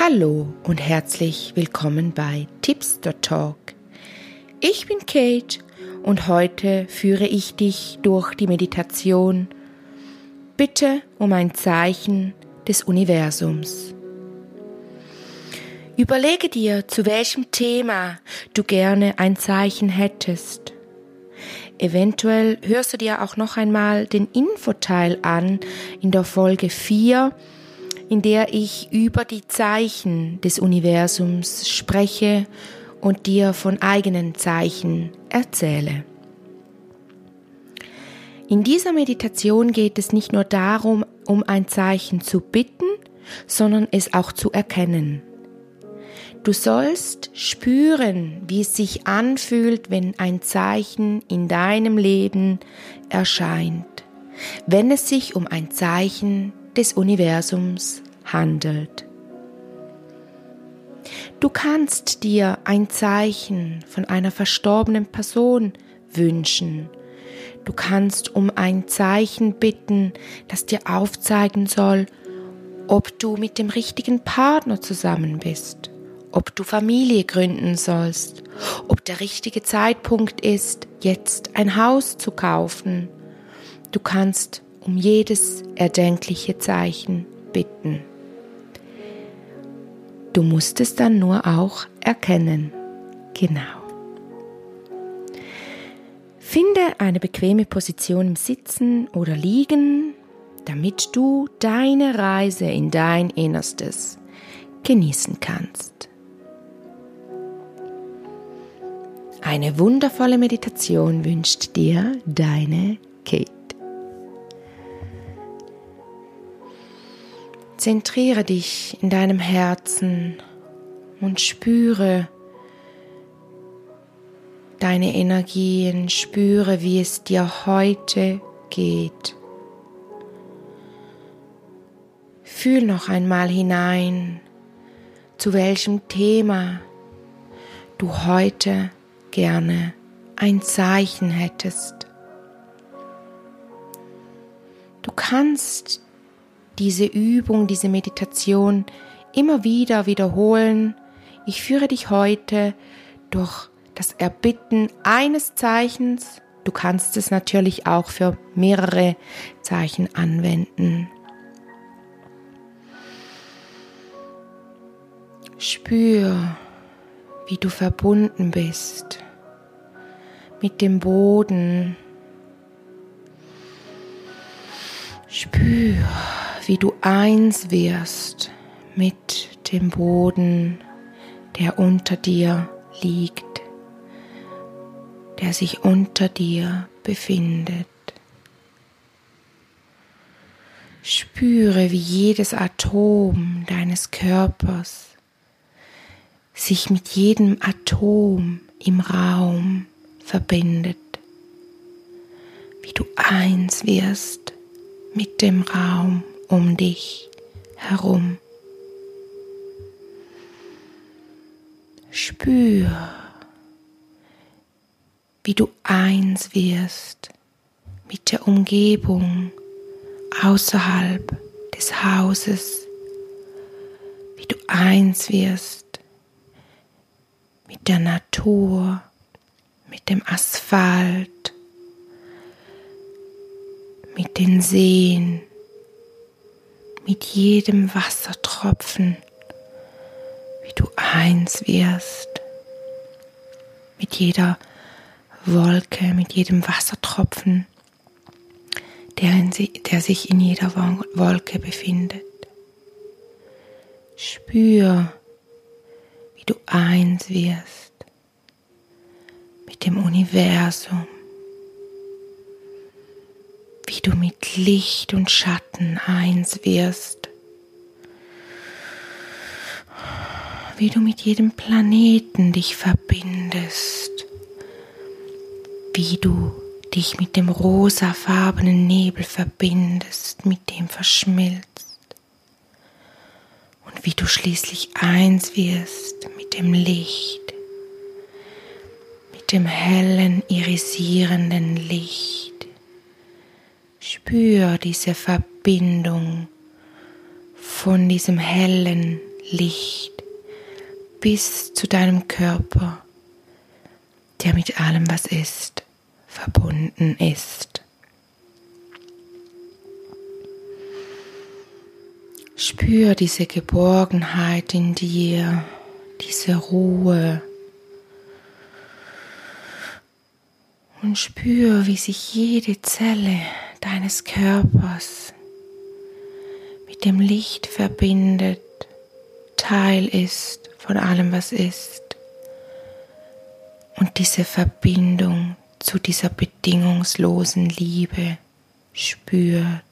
Hallo und herzlich willkommen bei Tips Talk. Ich bin Kate und heute führe ich dich durch die Meditation Bitte um ein Zeichen des Universums. Überlege dir, zu welchem Thema du gerne ein Zeichen hättest. Eventuell hörst du dir auch noch einmal den Infoteil an in der Folge 4 in der ich über die Zeichen des Universums spreche und dir von eigenen Zeichen erzähle. In dieser Meditation geht es nicht nur darum, um ein Zeichen zu bitten, sondern es auch zu erkennen. Du sollst spüren, wie es sich anfühlt, wenn ein Zeichen in deinem Leben erscheint, wenn es sich um ein Zeichen des Universums handelt. Du kannst dir ein Zeichen von einer verstorbenen Person wünschen. Du kannst um ein Zeichen bitten, das dir aufzeigen soll, ob du mit dem richtigen Partner zusammen bist, ob du Familie gründen sollst, ob der richtige Zeitpunkt ist, jetzt ein Haus zu kaufen. Du kannst um jedes erdenkliche Zeichen bitten. Du musst es dann nur auch erkennen. Genau. Finde eine bequeme Position im Sitzen oder Liegen, damit du deine Reise in dein Innerstes genießen kannst. Eine wundervolle Meditation wünscht dir deine Kate. Zentriere dich in deinem Herzen und spüre deine Energien, spüre, wie es dir heute geht. Fühl noch einmal hinein, zu welchem Thema du heute gerne ein Zeichen hättest. Du kannst diese Übung, diese Meditation immer wieder wiederholen. Ich führe dich heute durch das Erbitten eines Zeichens. Du kannst es natürlich auch für mehrere Zeichen anwenden. Spür, wie du verbunden bist mit dem Boden. Spür, wie du eins wirst mit dem Boden, der unter dir liegt, der sich unter dir befindet. Spüre, wie jedes Atom deines Körpers sich mit jedem Atom im Raum verbindet, wie du eins wirst mit dem Raum um dich herum. Spür, wie du eins wirst mit der Umgebung außerhalb des Hauses, wie du eins wirst mit der Natur, mit dem Asphalt, mit den Seen, mit jedem Wassertropfen, wie du eins wirst, mit jeder Wolke, mit jedem Wassertropfen, der, in der sich in jeder Wolke befindet. Spür, wie du eins wirst mit dem Universum du mit Licht und Schatten eins wirst, wie du mit jedem Planeten dich verbindest, wie du dich mit dem rosafarbenen Nebel verbindest, mit dem verschmilzt. Und wie du schließlich eins wirst mit dem Licht, mit dem hellen, irisierenden Licht Spür diese Verbindung von diesem hellen Licht bis zu deinem Körper, der mit allem, was ist, verbunden ist. Spür diese Geborgenheit in dir, diese Ruhe. Und spür, wie sich jede Zelle deines Körpers mit dem Licht verbindet, Teil ist von allem, was ist. Und diese Verbindung zu dieser bedingungslosen Liebe spürt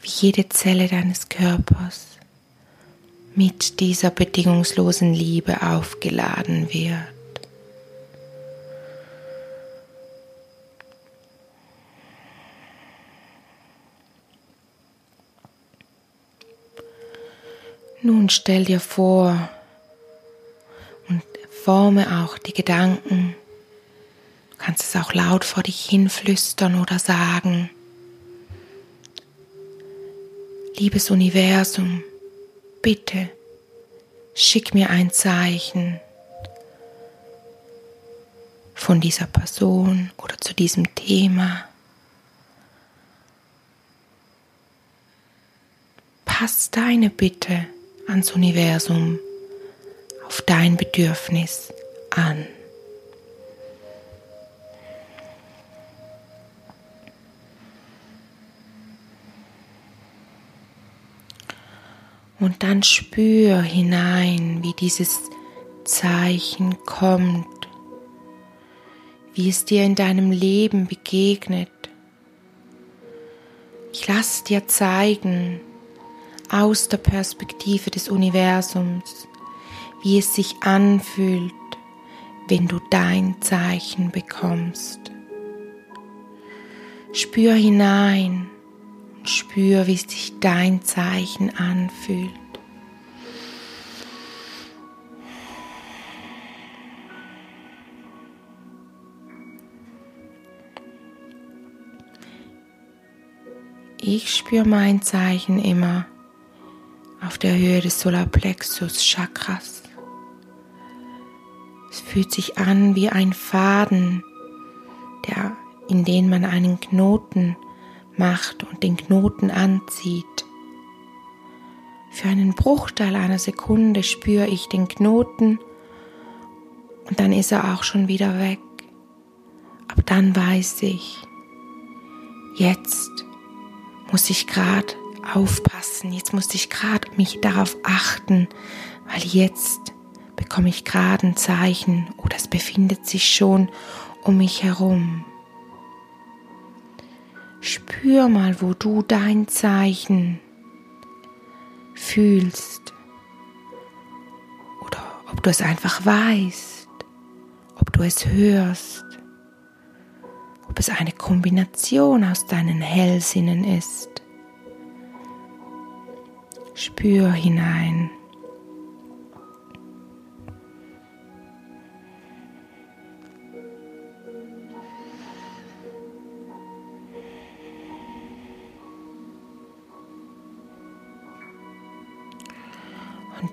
wie jede Zelle deines Körpers mit dieser bedingungslosen Liebe aufgeladen wird. Nun stell dir vor und forme auch die Gedanken. Du kannst es auch laut vor dich hinflüstern oder sagen. Liebes Universum, bitte schick mir ein Zeichen von dieser Person oder zu diesem Thema. Pass deine Bitte ans Universum auf dein Bedürfnis an. Und dann spür hinein, wie dieses Zeichen kommt, wie es dir in deinem Leben begegnet. Ich lasse dir zeigen, aus der Perspektive des Universums, wie es sich anfühlt, wenn du dein Zeichen bekommst. Spür hinein Spür, wie sich dein Zeichen anfühlt. Ich spüre mein Zeichen immer auf der Höhe des Solarplexus Chakras. Es fühlt sich an wie ein Faden, der, in den man einen Knoten macht und den Knoten anzieht. Für einen Bruchteil einer Sekunde spüre ich den Knoten und dann ist er auch schon wieder weg. Aber dann weiß ich, jetzt muss ich gerade aufpassen, jetzt muss ich gerade mich darauf achten, weil jetzt bekomme ich gerade ein Zeichen oder es befindet sich schon um mich herum. Spür mal, wo du dein Zeichen fühlst. Oder ob du es einfach weißt, ob du es hörst, ob es eine Kombination aus deinen Hellsinnen ist. Spür hinein.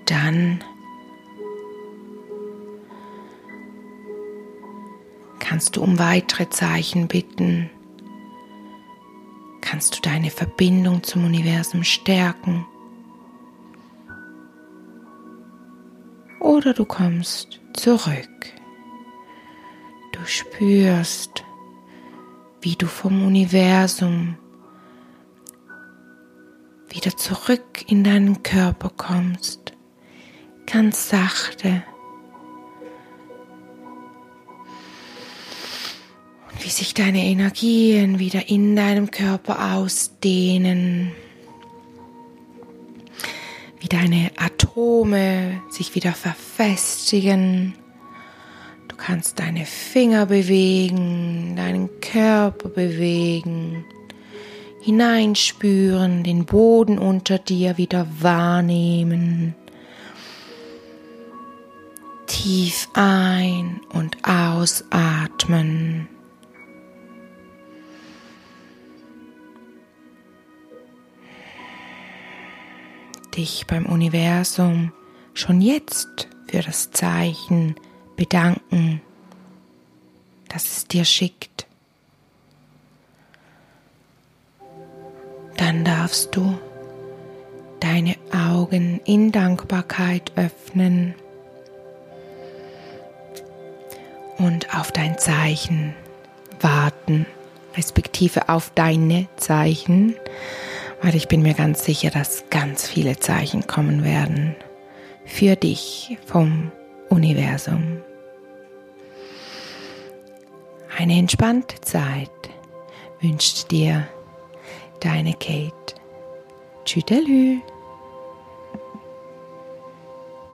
dann kannst du um weitere Zeichen bitten. Kannst du deine Verbindung zum Universum stärken. Oder du kommst zurück. Du spürst, wie du vom Universum wieder zurück in deinen Körper kommst ganz sachte. Und wie sich deine Energien wieder in deinem Körper ausdehnen. Wie deine Atome sich wieder verfestigen. Du kannst deine Finger bewegen, deinen Körper bewegen hineinspüren, den Boden unter dir wieder wahrnehmen tief ein- und ausatmen. Dich beim Universum schon jetzt für das Zeichen bedanken, das es dir schickt. Dann darfst du deine Augen in Dankbarkeit öffnen und auf dein Zeichen warten, respektive auf deine Zeichen, weil ich bin mir ganz sicher, dass ganz viele Zeichen kommen werden für dich vom Universum. Eine entspannte Zeit wünscht dir deine Kate. Tschüdelü.